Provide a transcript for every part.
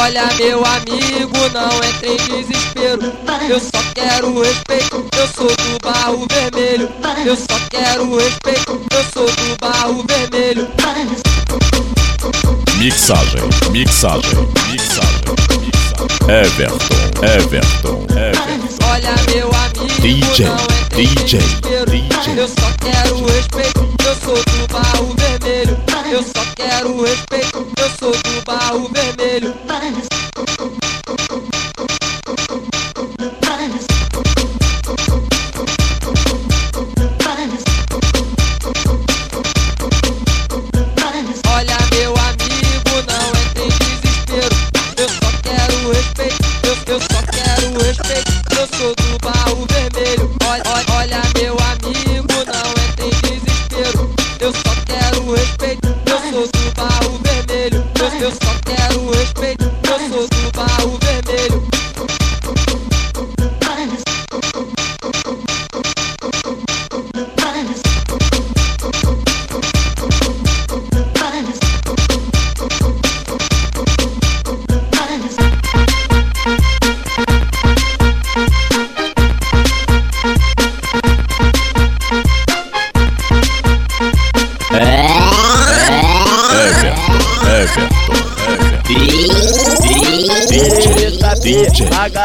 Olha meu amigo, não entre em desespero. Eu só quero respeito, eu sou do barro vermelho. Eu só quero respeito, eu sou do barro vermelho. Mixagem, mixagem, mixagem, mixagem. Everton, Everton, Everton. Olha meu amigo, DJ, não entre em DJ, desespero. DJ. Eu só quero respeito, eu sou do barro vermelho. Eu só quero respeito, eu sou do barro vermelho.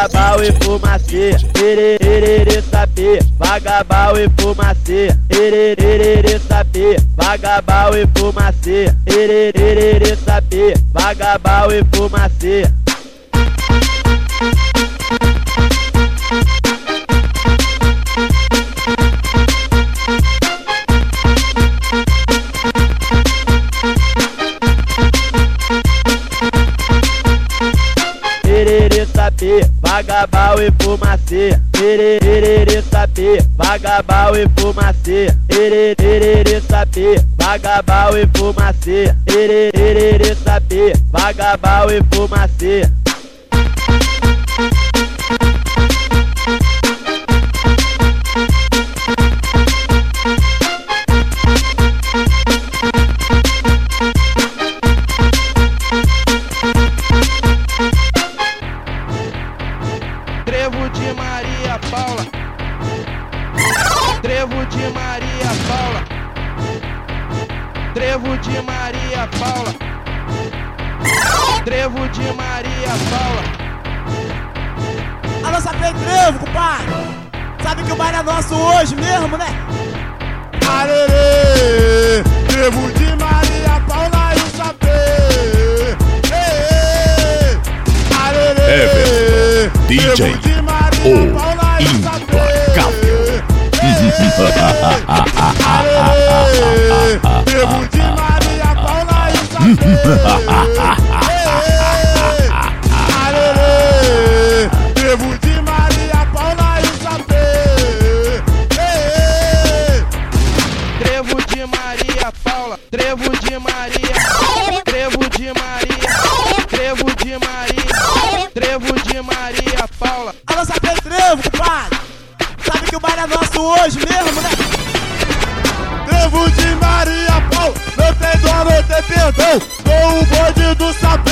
Vagabal e fumacê, tererê saber, vagabal e fumacê, tererê saber, vagabal e fumacê, tererê saber, vagabal e fumacê. Fumacê, tererê saber, vagabal e fumacê, tererê saber, vagabal e fumacê, tererê saber, vagabal e fumacê. Trevo de Maria Paula. Alô, sapê trevo, compadre. Sabe que o baile é nosso hoje mesmo, né? Arerê, trevo de Maria Paula e o. Ei, Arerê, DJ, trevo de Maria o e implacável. Arerê, trevo de Maria Paula e o sapê. Nosso hoje mesmo, né? Trevo de Maria Paula, não tem dó, não tem perdão. Sou o bonde do saber,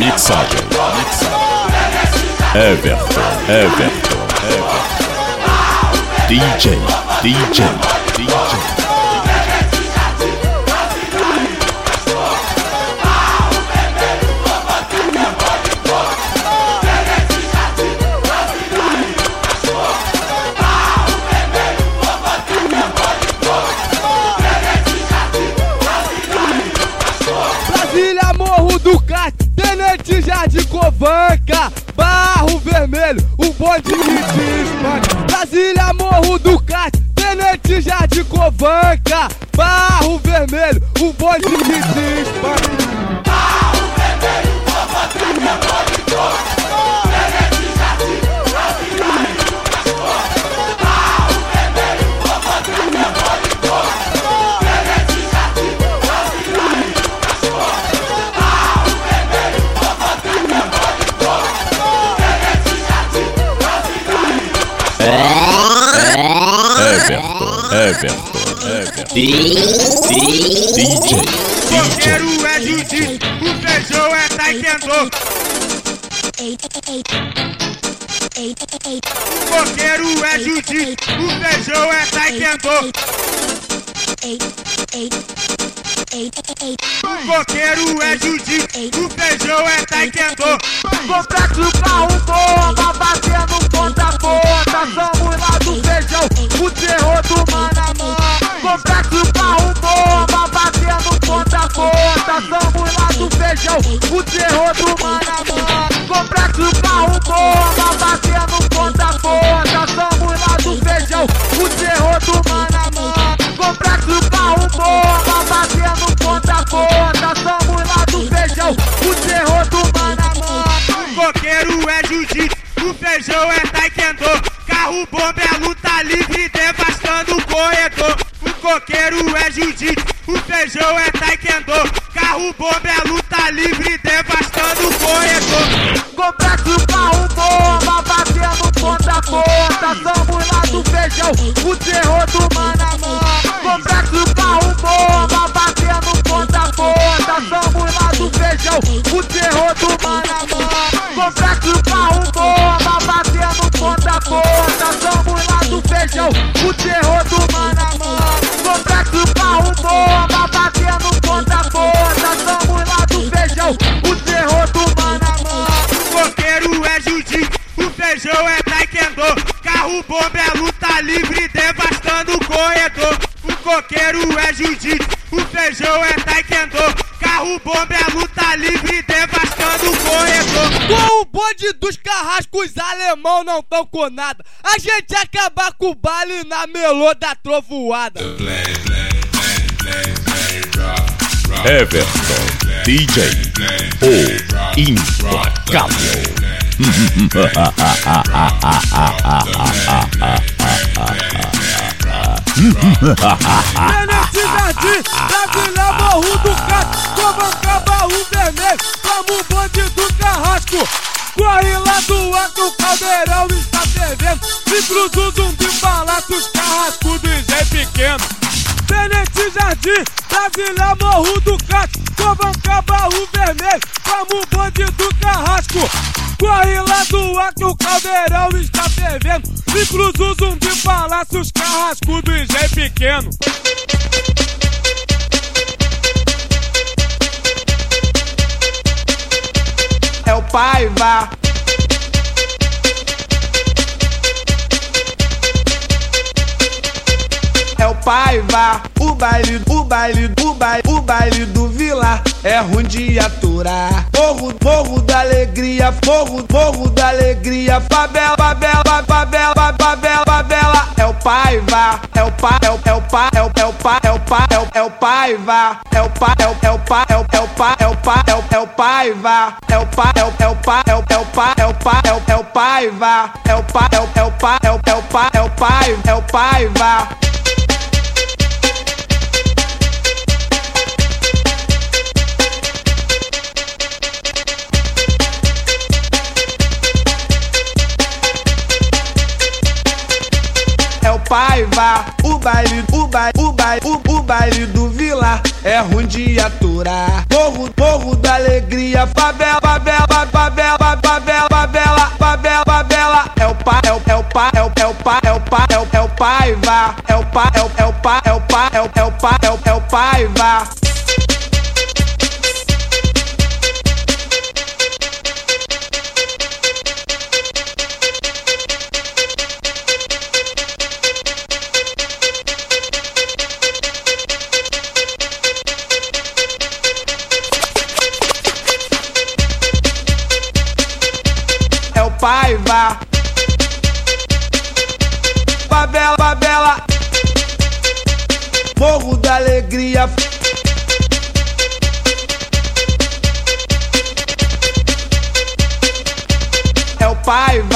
mixagem. Everton, Everton, Everton. DJ, DJ, DJ. Brasília, Morro do Cais, Tenente Jardim Covanca, Barro Vermelho, o bonde que Everton, Everton. DJ, DJ. Quero é jiu-jitsu, o feijão é taekwondo. Coqueiro é jiu-jitsu, o feijão é taekwondo. Coqueiro é jiu-jitsu, o feijão é taekwondo. Complexo pra um bomba, batendo ponta a ponta. Somos lá do feijão, o terror do mano. Complexo pra um bomba, batendo ponta a ponta. Somos lá do feijão, o terror do mano. Complexo pra um bomba, batendo ponta a ponta. Somos lá do feijão, o terror do mano. Complexo pra um bomba, ponta a ponta. Somos lá do feijão, o terror do mano a mano. Coqueiro é jiu-jitsu, o feijão é taekwondo. Carro bomba é luta livre, devastando o corredor. O coqueiro é jiu-jitsu, o feijão é taekwondo. Carro bomba é luta livre, devastando o corredor. Complexo pra um bomba, batendo ponta a ponta. Somos lá do feijão, o terror do mano a mano. Coqueiro é jiu-jitsu, o feijão é taekwondo. Carro bomba é luta livre, devastando o corredor. Com o bonde dos carrascos alemão não tão com nada. A gente acabar com o baile na melô da trovoada. Everton, DJ, o implacável. Tenente Jardim, Brasília, Morro do Cato, Comanca, Barro Vermelho, como o bonde do carrasco. Corre lá do alto, o caldeirão está fervendo. E cruza o zumbi balato, os carrascos do Zé Pequeno. Tenente Jardim, Brasília, Morro do Cate, Covanca, Barro Vermelho, como o bonde do Carrasco. Corre lá do ar que o caldeirão está fervendo. Incluso o zumbi palácio, os carrascos do engenho pequeno. É o Paiva. É o Paiva. O baile, o baile, o baile, o baile do Vila é ruim de aturar. Morro, morro da alegria, morro, morro da alegria. Favela, favela, favela, favela, favela. É o Paiva. É o pa, é o, é o pa, é o, é o pa, é o pa, é o, é o Paiva. É o pa, é o, é o pa, é o, é o pa, é o pa, é o, é o Paiva. É o pa, é o, é o pa, é o, é o pa, é o pa, é o, é o Paiva. É o pa, é o, é o pa, é o, é o pa, é o pai, é o Paiva. é o Paiva. O baile, o baile, o baile, o, o baile do Vila é ruim de aturar. Morro, morro da alegria, favela, favela, favela, favela, favela, favela, favela. É o pa, é o, é o pa, é o, é o pa, é o pa, é o, é o Paiva. É o pa, é o, é o pa, é o pa, é o, é o pa, é o, é o Paiva.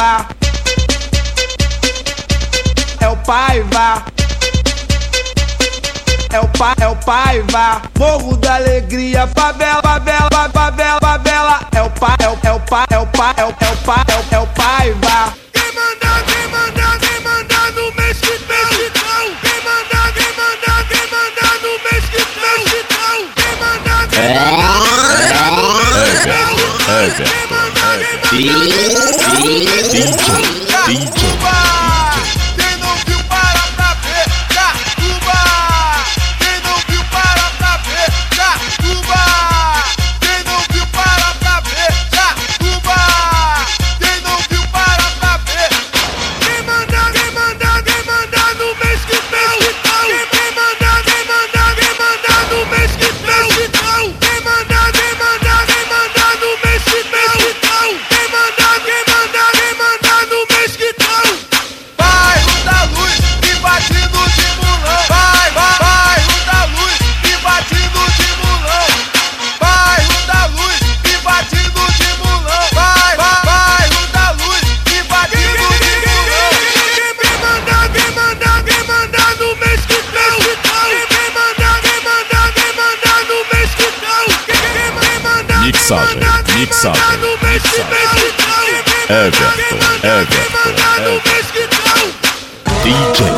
Paiva. É o Paiva. É o pa, é o Paiva. Morro da alegria. Favela, favela, favela, favela. É o pa, é o, é o pa, é o pa, é o, é o pa, é o, é o Paiva. Quem manda, quem manda, quem manda no Mexicão? Quem manda, quem manda, quem manda no Mexicão? Quem manda, quem Everton, Everton, DJ, DJ, Quem manda, Mixagem, mixagem, mixagem. Everton, Everton, Everton.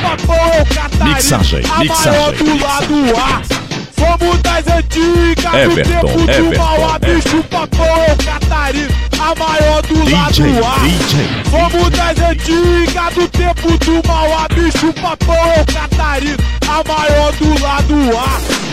Catarina, Mixagem, a mixagem, maior do lado A. Somos das antigas Everton, do tempo do Everton, Mauá, bicho papão, Catarina, a maior do DJ, lado A. DJ. Somos das antigas do tempo do Mauá, bicho papão, Catarina, a maior do lado A.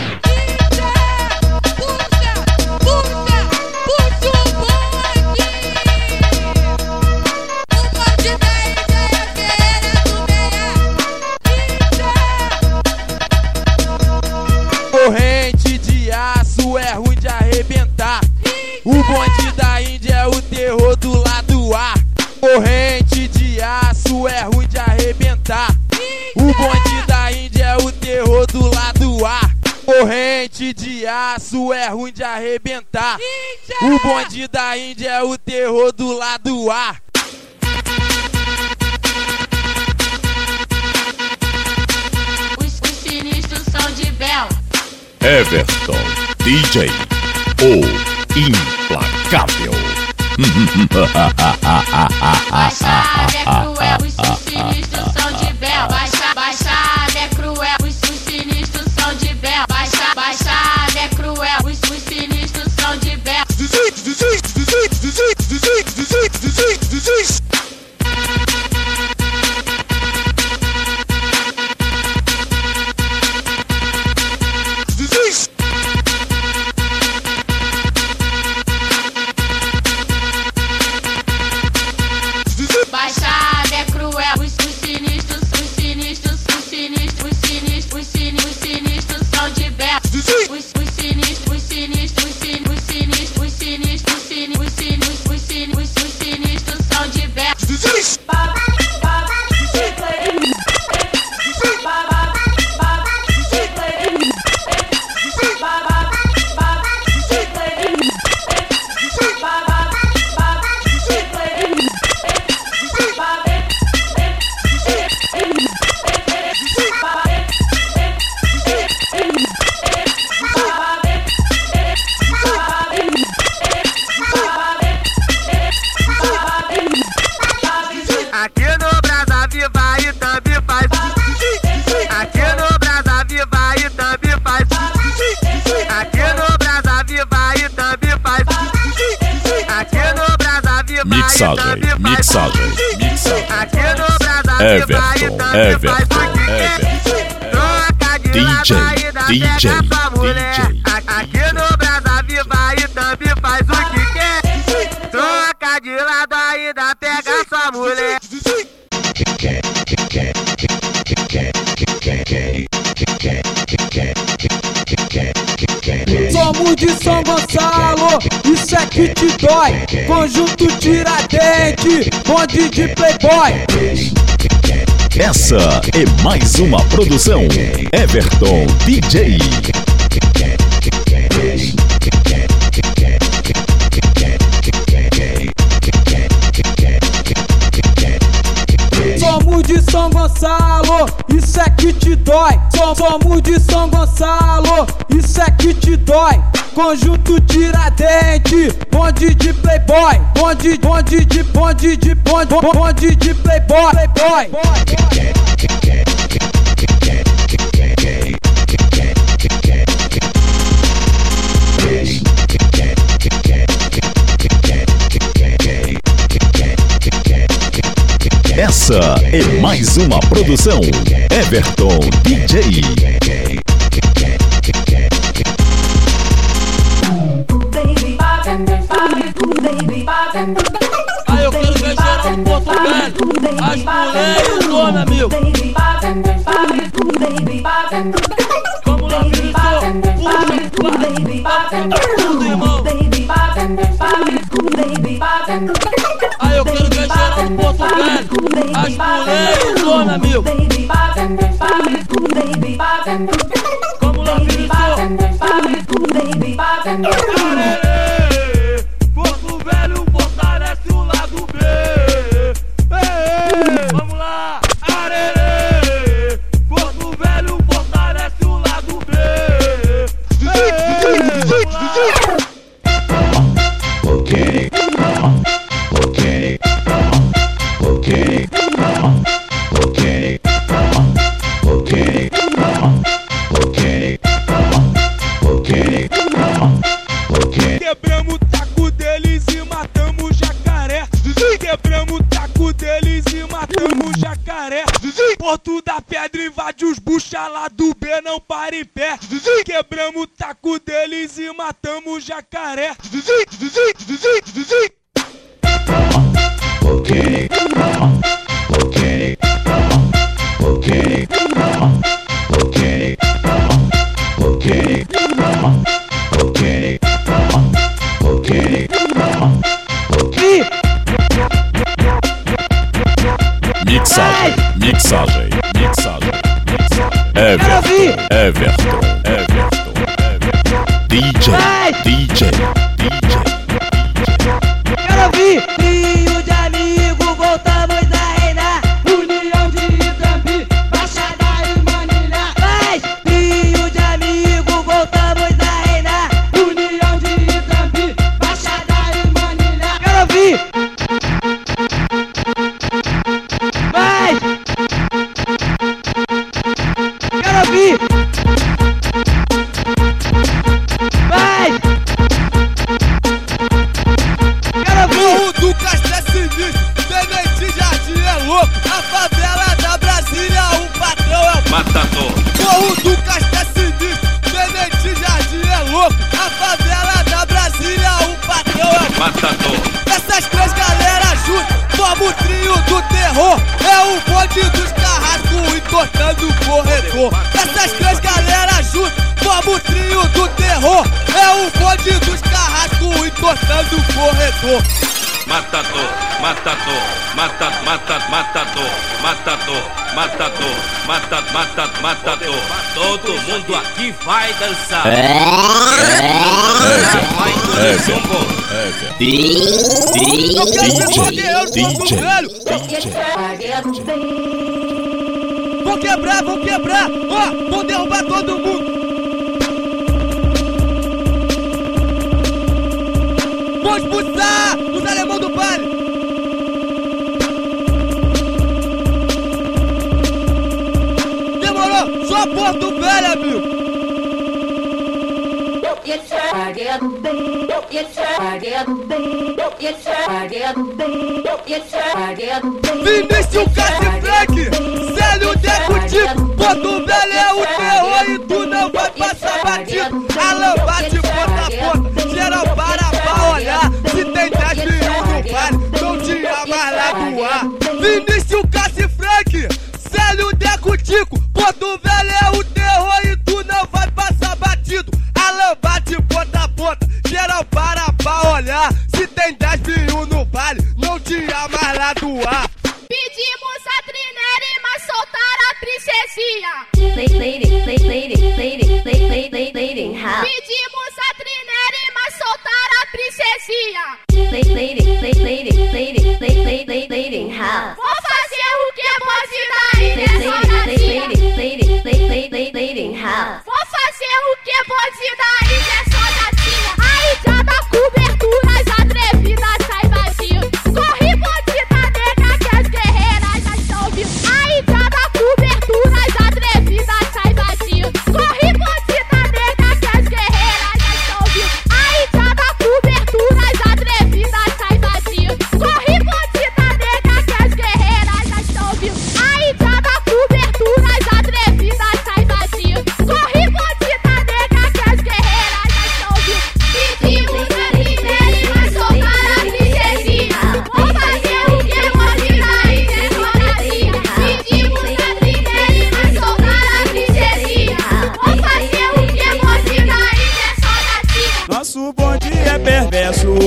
Corrente de aço é ruim de arrebentar. O bonde da Índia é o terror do lado A. Corrente de aço é ruim de arrebentar. O bonde da Índia é o terror do lado A. Corrente de aço é ruim de arrebentar. O bonde da Índia é o terror do lado A. Os, os sinistros são de Bel. Everton, DJ, o implacável. Baixa ave é cruel, os, sinistros são de Bel. DJ, pega sua mulher. DJ. Aqui no Brasa Viva e também faz o que quer. Troca de lado ainda pega sua mulher. Somos de São Gonçalo, isso é que te dói. Conjunto Tiradentes, bonde de playboy. Essa é mais uma produção Everton DJ. Somos de São Gonçalo, isso é que te dói. Som- Somos de São Gonçalo, isso é que te dói. Conjunto Tiradentes, bonde de playboy. Bonde, bonde de, bonde de, bonde, bonde de playboy. playboy. Essa é mais uma produção Everton DJ. botando as mulheres donas, amigo. Como lá, filho, tudo, irmão. Aí eu quero ver geral botando as mulheres donas, amigo. Como lá, filho, tudo, Everton, Everton, Everton, Everton. DJ, aqui vai dançar. Vou quebrar, vou quebrar. Ó, vou derrubar todo mundo. Vou expulsar Vem nesse o caso Se tem 10 mil no vale, não tinha mais lá do ar. Pedimos a Trinere, mas soltaram a princesinha. Pedimos a Trinere, mas soltaram a princesinha. Vou fazer o que pode dar e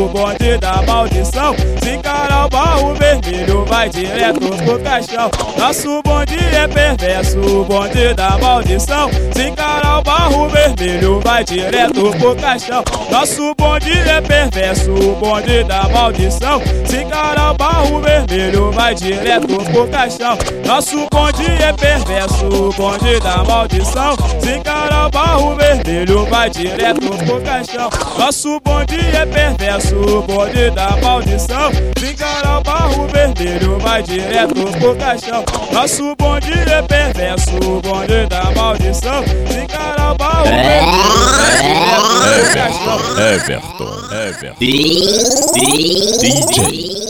o bonde da maldição. Se encarar o barro vermelho, vai direto pro caixão. Nosso bonde é perverso, o bonde da maldição. Se encarar o barro vermelho, vai direto pro caixão. Nosso bonde é perverso, o bonde da maldição. Se encarar o barro vermelho, vai direto pro caixão. Nosso bonde é perverso, o bonde da maldição. Se encarar o barro vermelho, vai direto pro caixão. Nosso bonde é perverso, o bonde da maldição. Encarar o barro vermelho, vai direto pro caixão. Nosso bonde é perverso, o bonde da maldição. Encarar o barro vermelho, vai direto pro caixão. Everton, Everton. DJ,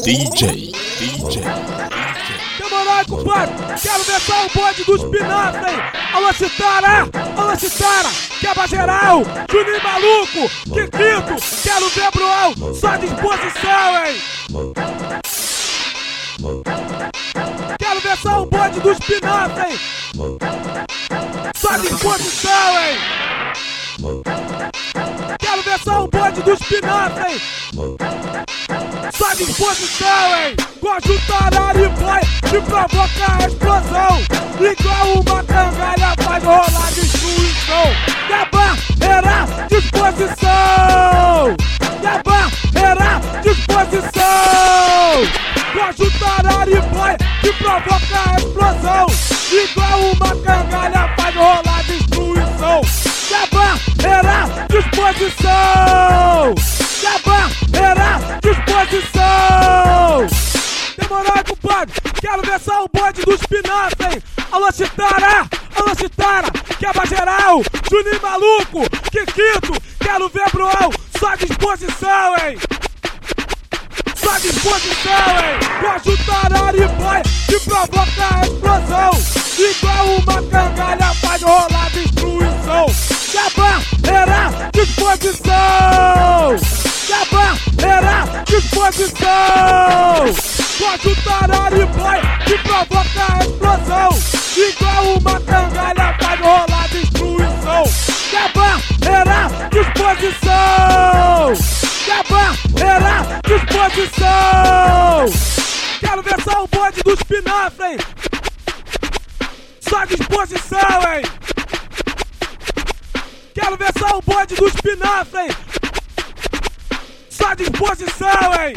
DJ, DJ. Compadre? Quero ver só o bonde dos pinafres, hein? Alô, Citara! Alô, Citara! Quebra geral! Juninho maluco! Kikito! Quero ver Bruão! Só disposição, hein? Quero ver só o bonde dos pinafres, hein? Só disposição, hein? Quero ver só o bonde dos pinafres, hein? Só disposição, hein? Gosto tarari boy de provocar a explosão. Igual uma cangalha faz rolar destruição. Da barreira, disposição. Da barreira, disposição. Gosto tarari boy de provocar a explosão. Igual uma cangalha faz rolar destruição. Da barreira, disposição Da barreira, disposição Demorou, compadre? Quero ver só o bonde dos pinafres, hein? Alô, Chitara! Alô, Chitara! Quebra geral! Juninho maluco! Kikito! Quero ver Bruão! Só disposição, hein? Só disposição, hein? Gosto tarari boy que provoca a explosão Igual uma cangalha faz rolar destruição Da Gosto tarari boy que provoca a explosão Igual uma cangalha faz rolar destruição Da barreira, disposição Da barreira, disposição Quero ver só o bonde dos pinafres, hein? Só disposição, hein? Quero ver só o bonde dos pinafres, hein? Só disposição, hein?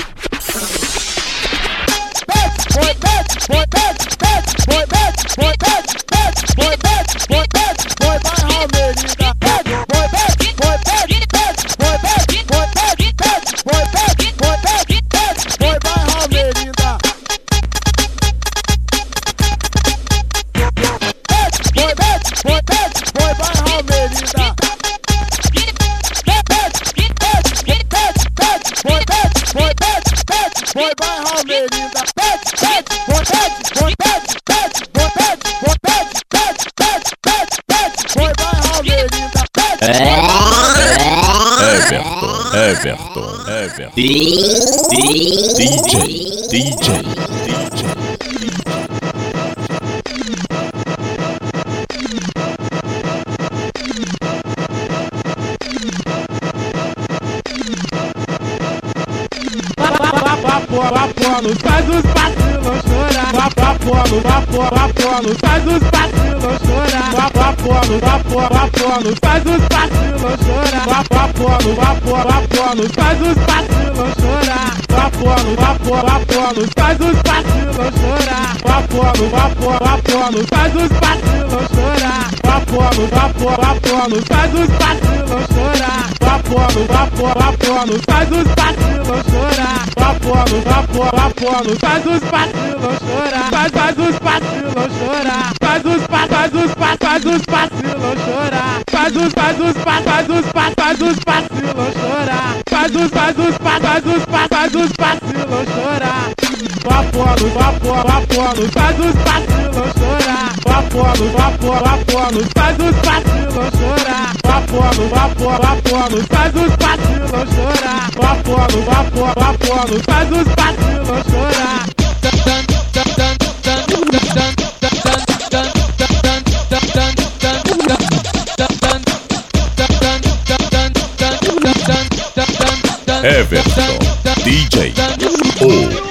Boy, bet, boy, bet, bet, boy, bet, boy, bet, bet, boy, bet, boy, bet, boy, vai Everton, Everton. DJ, DJ, DJ. Apolo, faz os vacilos chorar. Apolo, Apolo, faz os vacilos chorar. Apolo, Apolo, faz os vacilos chorar. Apolo, Apolo, faz os vacilos chorar. Apolo, Apolo, faz os vacilos chorar. Apolo, Apolo, faz os vacilos chorar. Apolo, faz os vacilos chorar. Apolo, Apolo, Apolo, faz os vacilos chorar. Apolo, Apolo, Apolo, faz os vacilos chorar. Faz, faz os vacilos chorar. Faz os pa, faz os pa, faz os vacilos chorar. Faz os, faz os pa, faz os pa, faz os vacilos chorar. Faz os, faz os pa, faz os pa, faz os vacilos chorar. Apolo, Apolo, Apolo, faz os vacilos chorar. Apolo, Apolo, Apolo, faz os vacilos chorar. Apolo, Apolo, Apolo, faz os vacilos chorar. Apolo, Apolo, Apolo, faz os vacilos chorar. Everton, DJ, o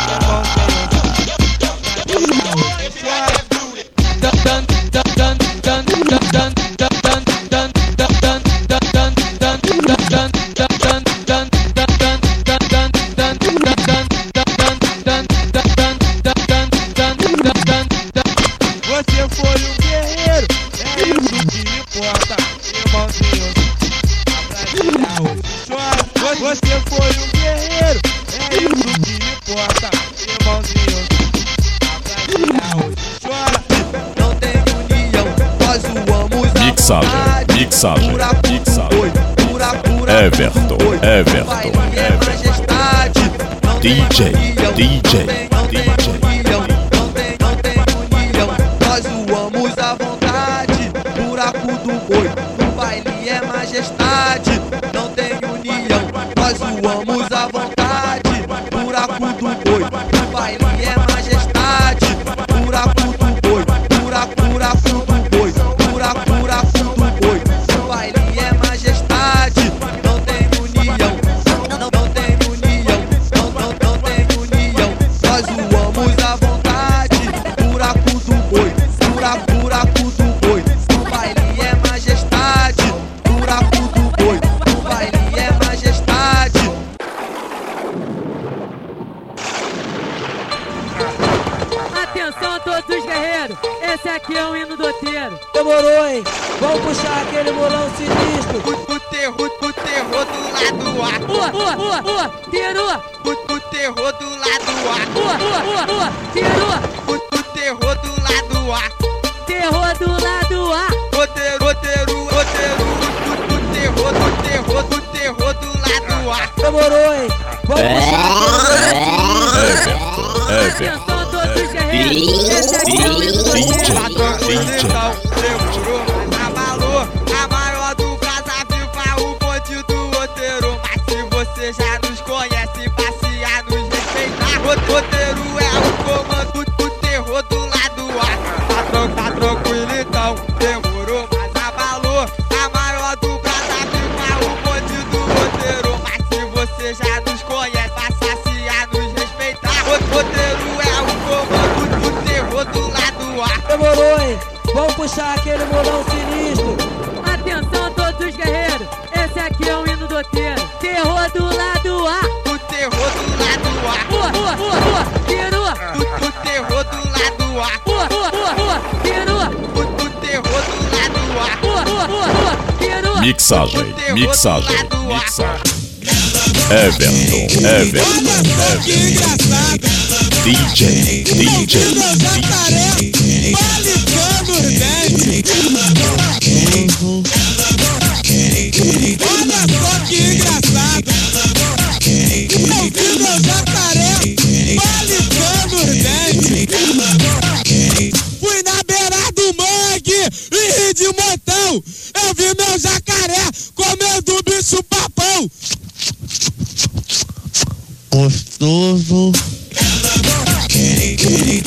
Savage, Dick Savage, Everton, Everton, Everton, DJ, DJ, DJ. Nós zoamos à vontade, buraco do boi, o baile é majestade, não tem união. Nós zoamos à vontade, buraco do boi, o baile é majestade. perua, o terror do lado A. Pula, pula, pula, perua, o terror do lado A. Pula, pula, pula, perua. Mixagem, mixagem, mixagem. Everton, Everton, Everton. DJ, DJ, DJ. Malicando os 10. de montão. Eu vi meu jacaré comendo o bicho papão. Gostoso.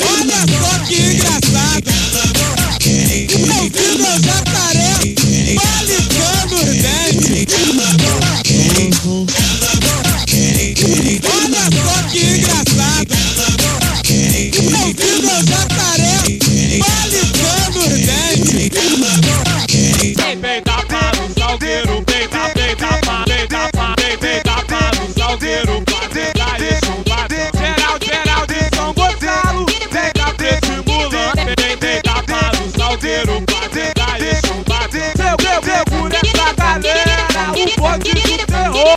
Olha só que engraçado. Eu vi meu jacaré palitando os dentes.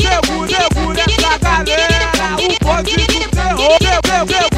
yeah debout, debout, debout, debout, debout, debout, debout, debout,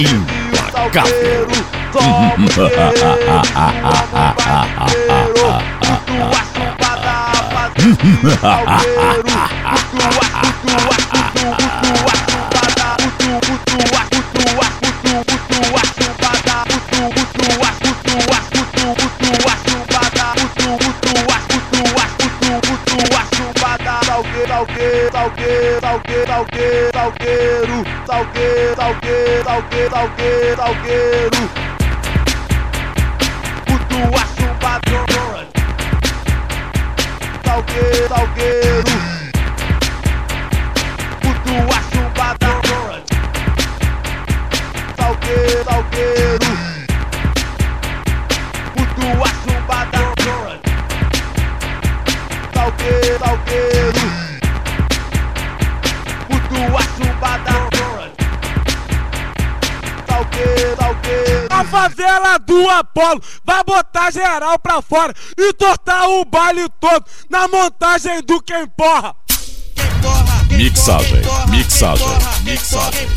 implacável. Salgueiro, salgueiro, salgueiro, Apolo vai botar geral pra fora e tortar o baile todo na montagem do quem porra. Mixagem, mixagem, mixagem.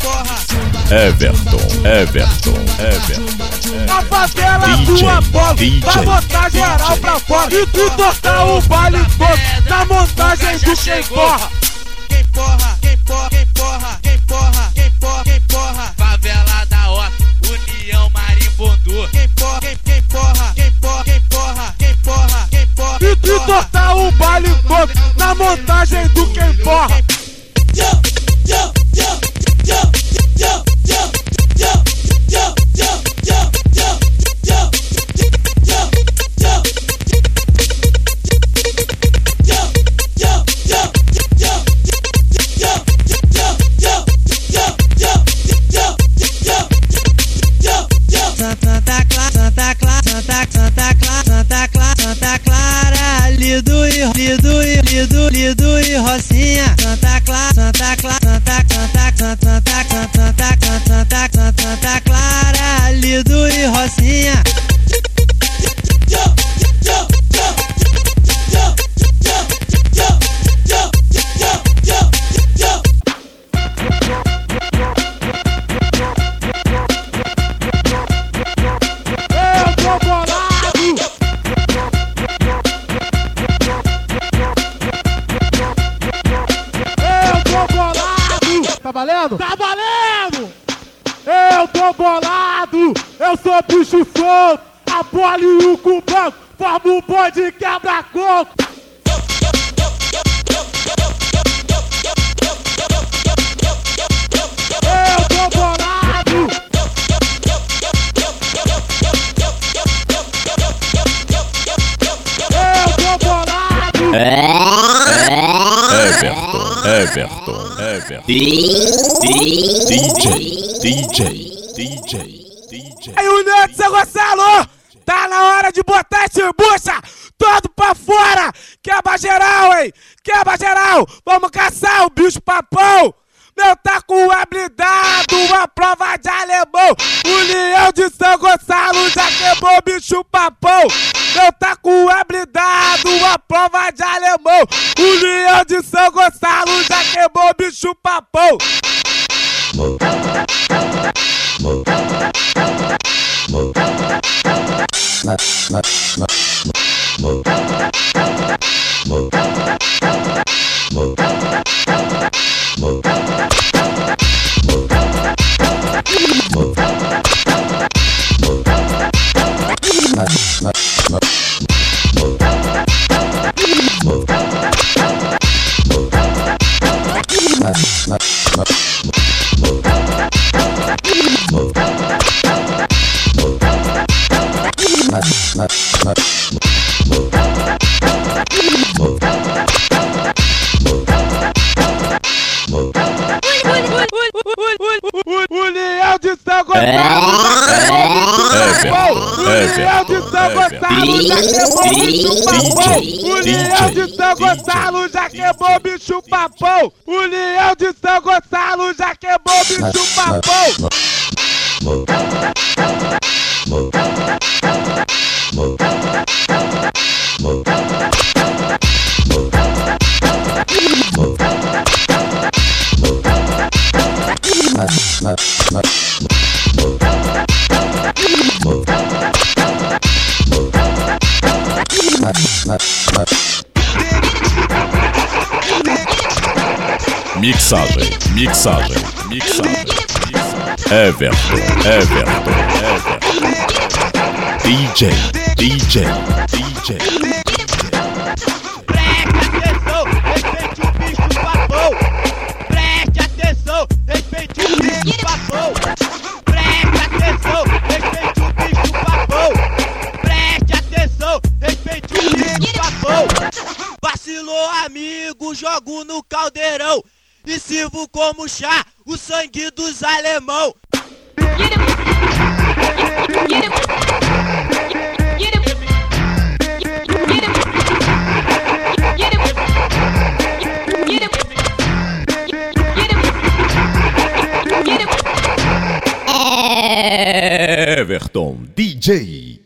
Everton, Everton, Everton. A favela DJ, do Apolo DJ, vai botar geral pra fora e, e tortar o baile todo na montagem do quem porra. Quem porra, quem porra, quem porra, quem porra, quem porra, quem porra. Baile todo na montagem do quem porra. DJ, DJ, DJ, DJ. Aí, União de São Gonçalo! Tá na hora de botar esse bucha todo pra fora! Quebra geral, hein? Quebra geral! Vamos caçar o bicho papão! Meu tá com habilidade, uma prova de alemão! União de São Gonçalo já quebrou o bicho papão! Eu tá com habilidado, a prova de alemão. O leão de São Gonçalo já queimou bicho papão. Move. de São Gonçalo de São Gonçalo já queimou bicho papão O Leão de São Gonçalo já quebrou bicho papão O Leão de São Gonçalo já queimou bicho papão Mixagem, mixagem, mixagem. Everton, Everton, Everton. DJ, DJ, DJ. como chá, o sangue dos alemão. Everton DJ.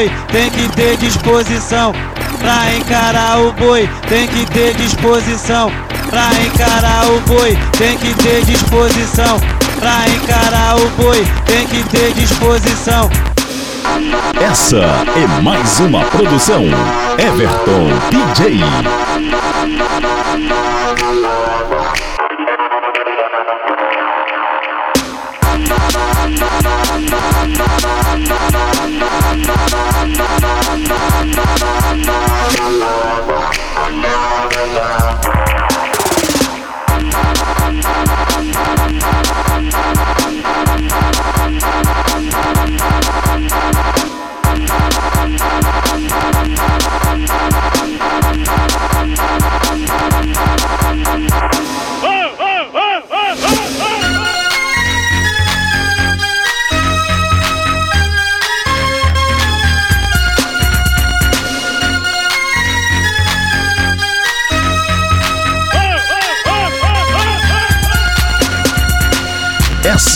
boi, tem que ter disposição pra encarar o boi, tem que ter disposição pra encarar o boi, tem que ter disposição pra encarar o boi, tem que ter disposição. Essa é mais uma produção Everton DJ.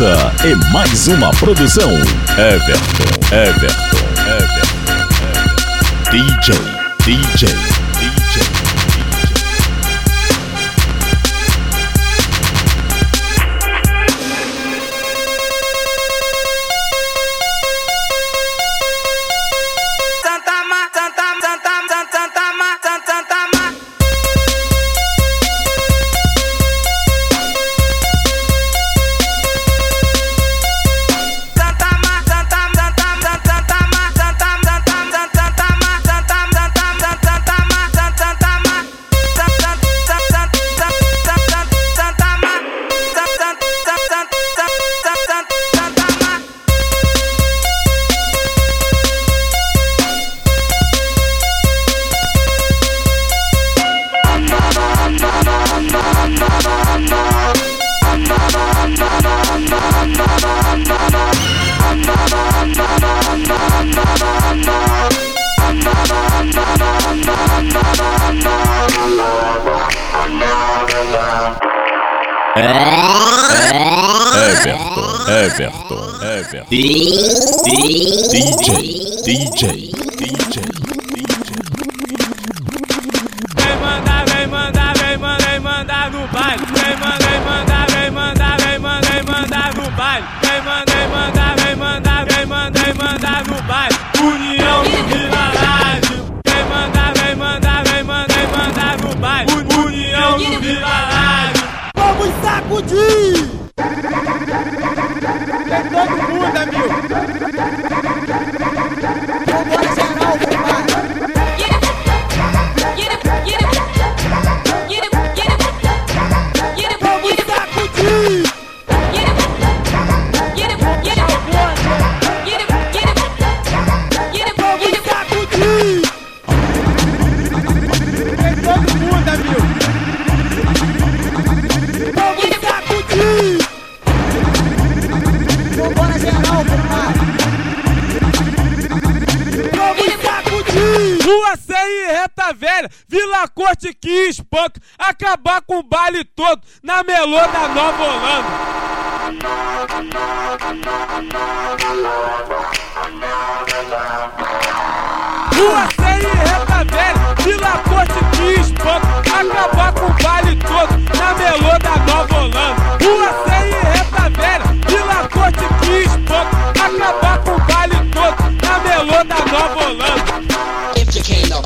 Essa é mais uma produção Everton, Everton, Everton, Everton. DJ, DJ. Rua 100 e Reta Velha, Vila Corte que espanca, acabar com o baile todo na melô da Nova Holanda. Rua 100 e Reta Velha, Vila Corte que espanca, acabar com o baile todo na melô da Nova Holanda. Rua 100 e Reta Velha, Vila Corte que espanca, acabar com o baile todo na melô da Nova Holanda.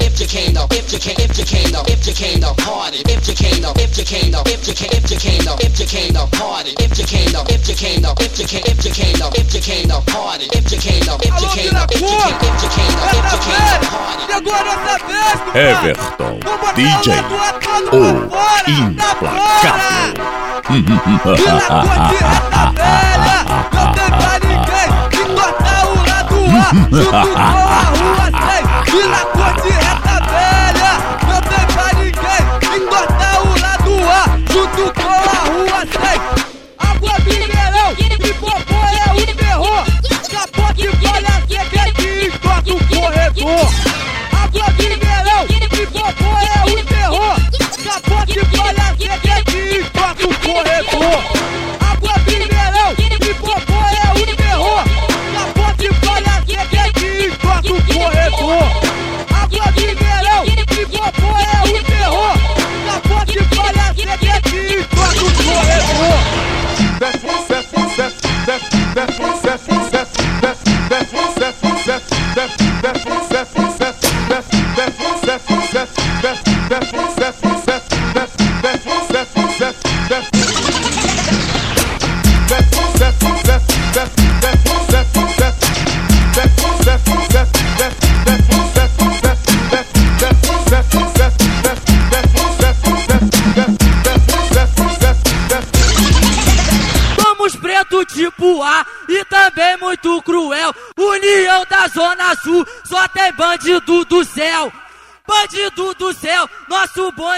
If you came though, if you came though, if you came, if you came though, if you came though, party. If you came though, if you came though, if you came, if you came though, if you came though, party. If you came though, if you came though, if you came, if you came though, if you came though, party. If you came though, if you though, if you if you came though, if you though, party. chegou a nossa vez. Everton, DJ, o implacável. Velha, não tem pra ninguém entortar o lado A junto com a rua 100. Vila Corte Reta Velha, não tem pra ninguém entortar o lado A junto com a rua 100. Água Mineirão, Pipopô é o terror. Capote e palha seca que entorta o corredor. Água Mineirão, Pipopô é o terror. Capote e palha seca que entorta o corredor. That's that's that's that's that's that's that's that's that's that's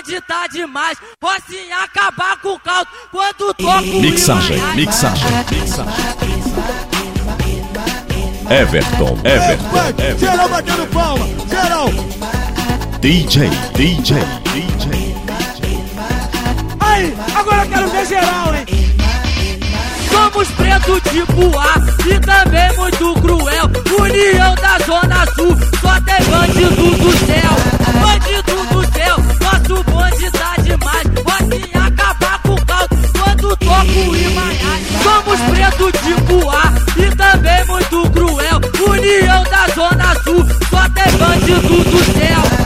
bonde tá demais. Assim acabar com o caldo quando toco o Mixagem, mixagem, mixagem. Everton, Everton, Everton. geral batendo palma, geral. DJ, DJ, DJ. Aí, agora eu quero ver geral, hein? Somos preto tipo A e também muito cruel. União da Zona Sul, só tem bandido do céu. Bandido do céu, nosso bonde tá demais. Assim acabar com o caldo quando toco o Himalaya. Somos preto tipo A e também muito cruel. União da Zona Sul, só tem bandido do céu.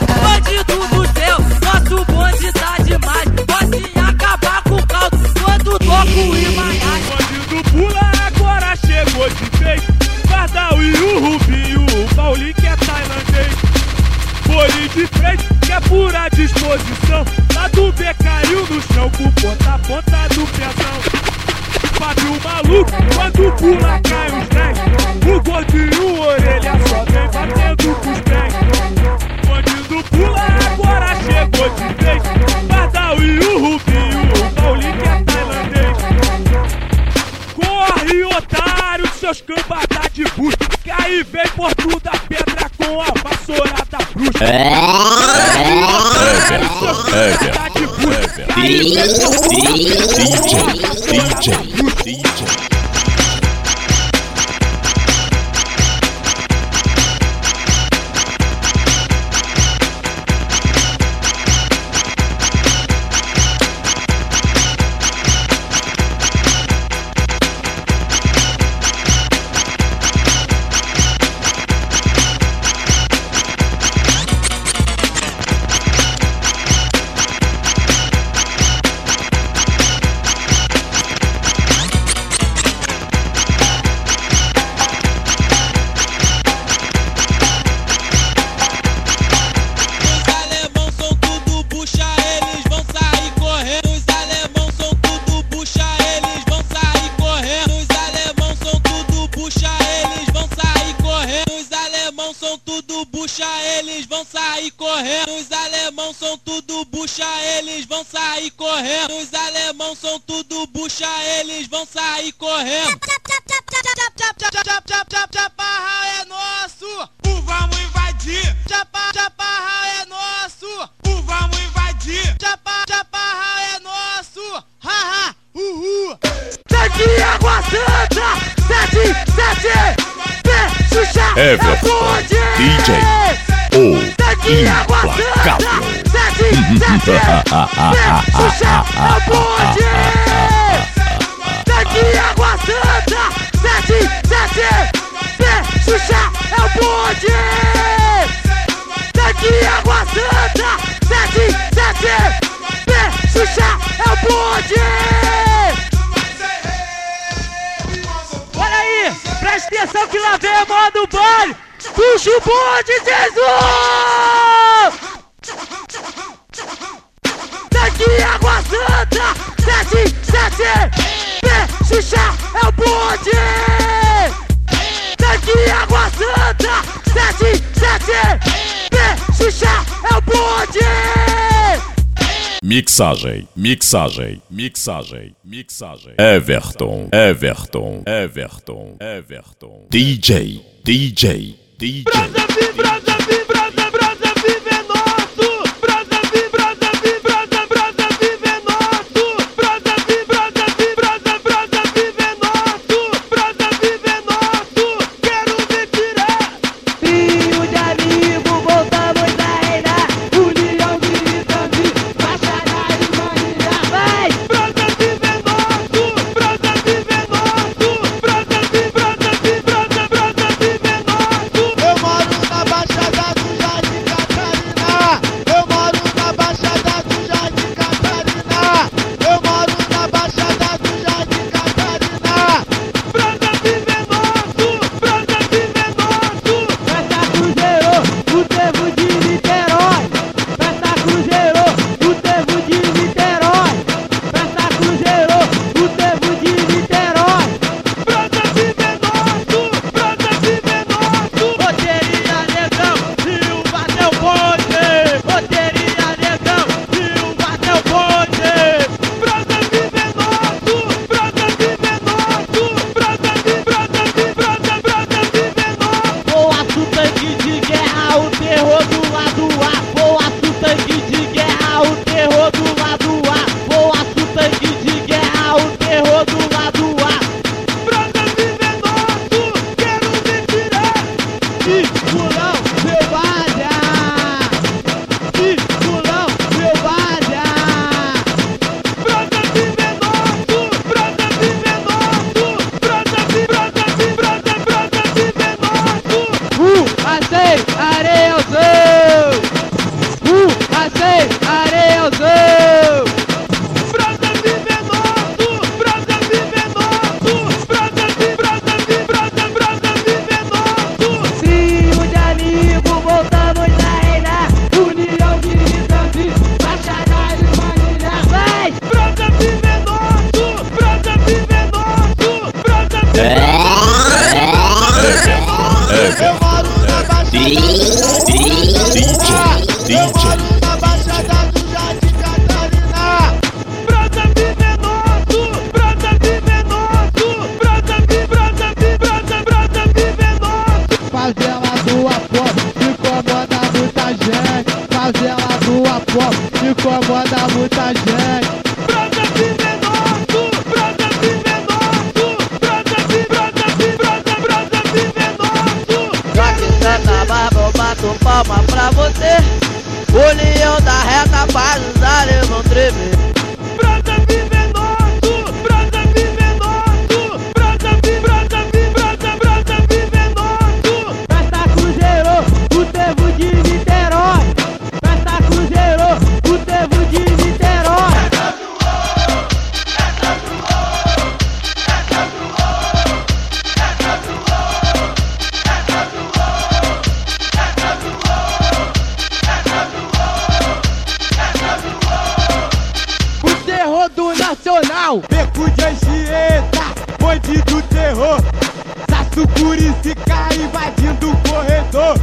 É pura disposição. Lá do B caiu no chão, com ponta a ponta do pezão. Fábio maluco, quando pula cai os dez. O gordinho, orelha só vem batendo com os pés. Bandido pula, agora chegou de vez. Pardal e o Rubinho, o Paulinho é tailandês. Corre, otário, seus cambada de busto. Que aí vem por tudo a pedra com a vassoura da bruxa. Everton, Everton, Everton. DJ, DJ, DJ. Mixagem, mixagem, mixagem, mixagem. Everton, Everton, Everton, Everton. DJ, DJ, DJ. terror. Saçucuri se cai invadindo o corredor.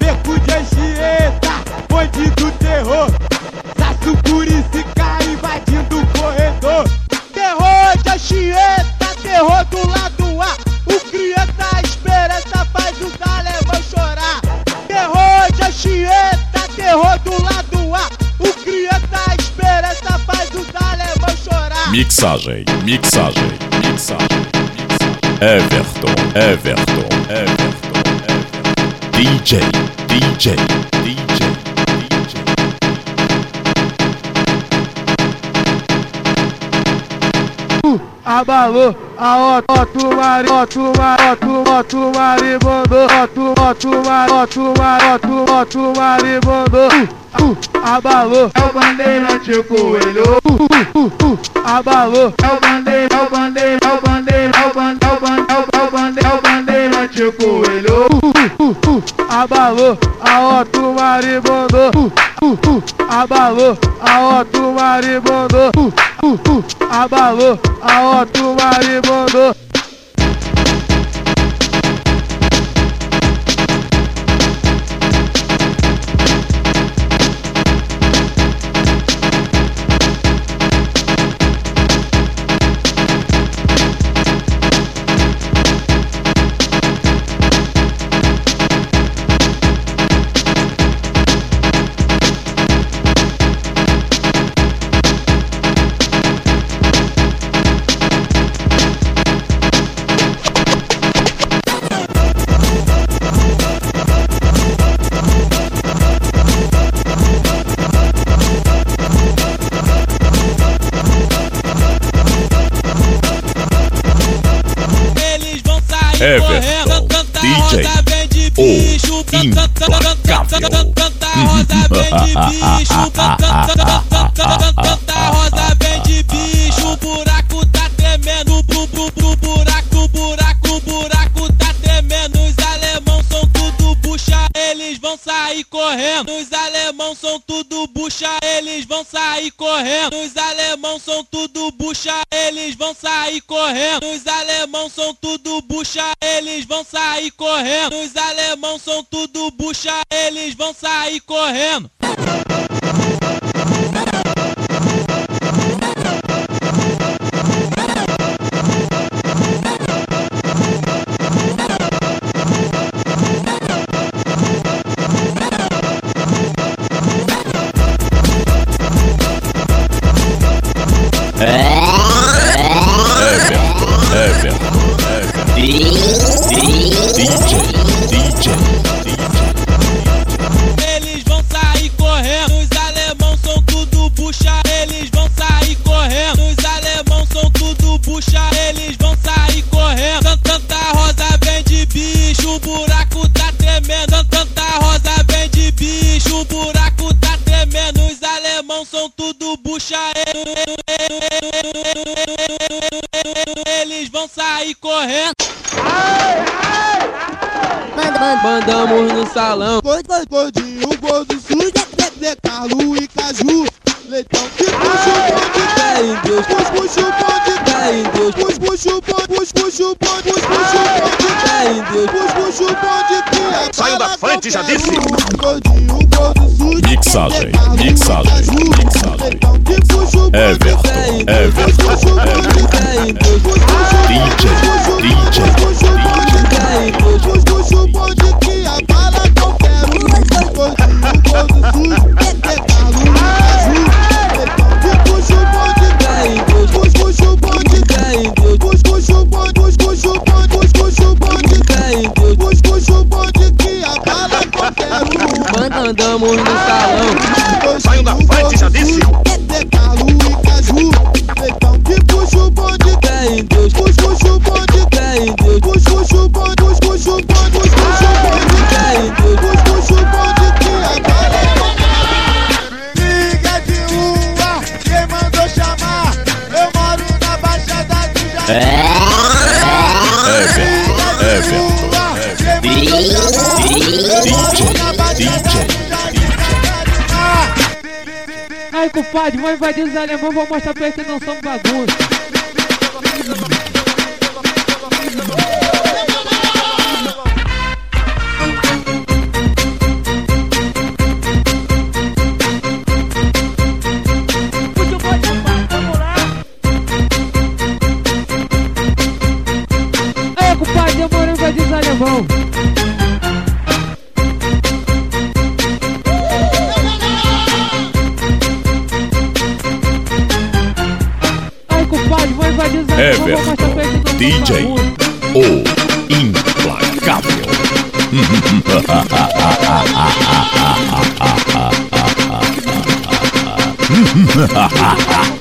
Beco de Anchieta, bonde do terror. Saçucuri se cai invadindo o corredor. Terror de Anchieta, terror do lado A. O cria espera, essa faz o Dalevão chorar. Terror de Anchieta, terror do lado A. O cria espera, essa faz o Dalevão chorar. Mixagem, mixagem. Everton, Everton, Everton, Everton. DJ, DJ, DJ. abalou a oto mari oto mari oto oto mari mandou oto oto mari oto mari oto oto mari mandou abalou é o bandeirante o coelho abalou é o bandeira é o bandeira é bandeirante o coelho. Uh, uh, uh, abalou, a Otto Maribondo. Abalou, a Otto Maribondo. Abalou, a Otto Maribondo. Tudo bucha, eles vão sair correndo, os alemão são tudo bucha, eles vão sair correndo, os alemão são tudo bucha, eles vão sair correndo, os alemão são tudo bucha, eles vão sair correndo, os alemão são tudo bucha, eles vão sair correndo. Mandamos no salão. Gordo, gordinho, gordo sujo, Zé Carlos e Caju. Leitão que puxa o bonde, Fé em Deus, puxa, puxa o bonde, fé em Deus, puxa, puxa o bonde, puxa, puxa o bonde, puxa, puxa o bonde, fé em Deus. puxa, puxa o bonde que é Saiu da frente, já disse. Mixagem, mixagem, mixagem. O Everton, Everton, o puxa o DJ, DJ, Mandamos no salão. Saiu da frente, já disse. Compadre, vamos invadir os alemães, vou mostrar pra eles que não somos bagunça. DJ, o implacável.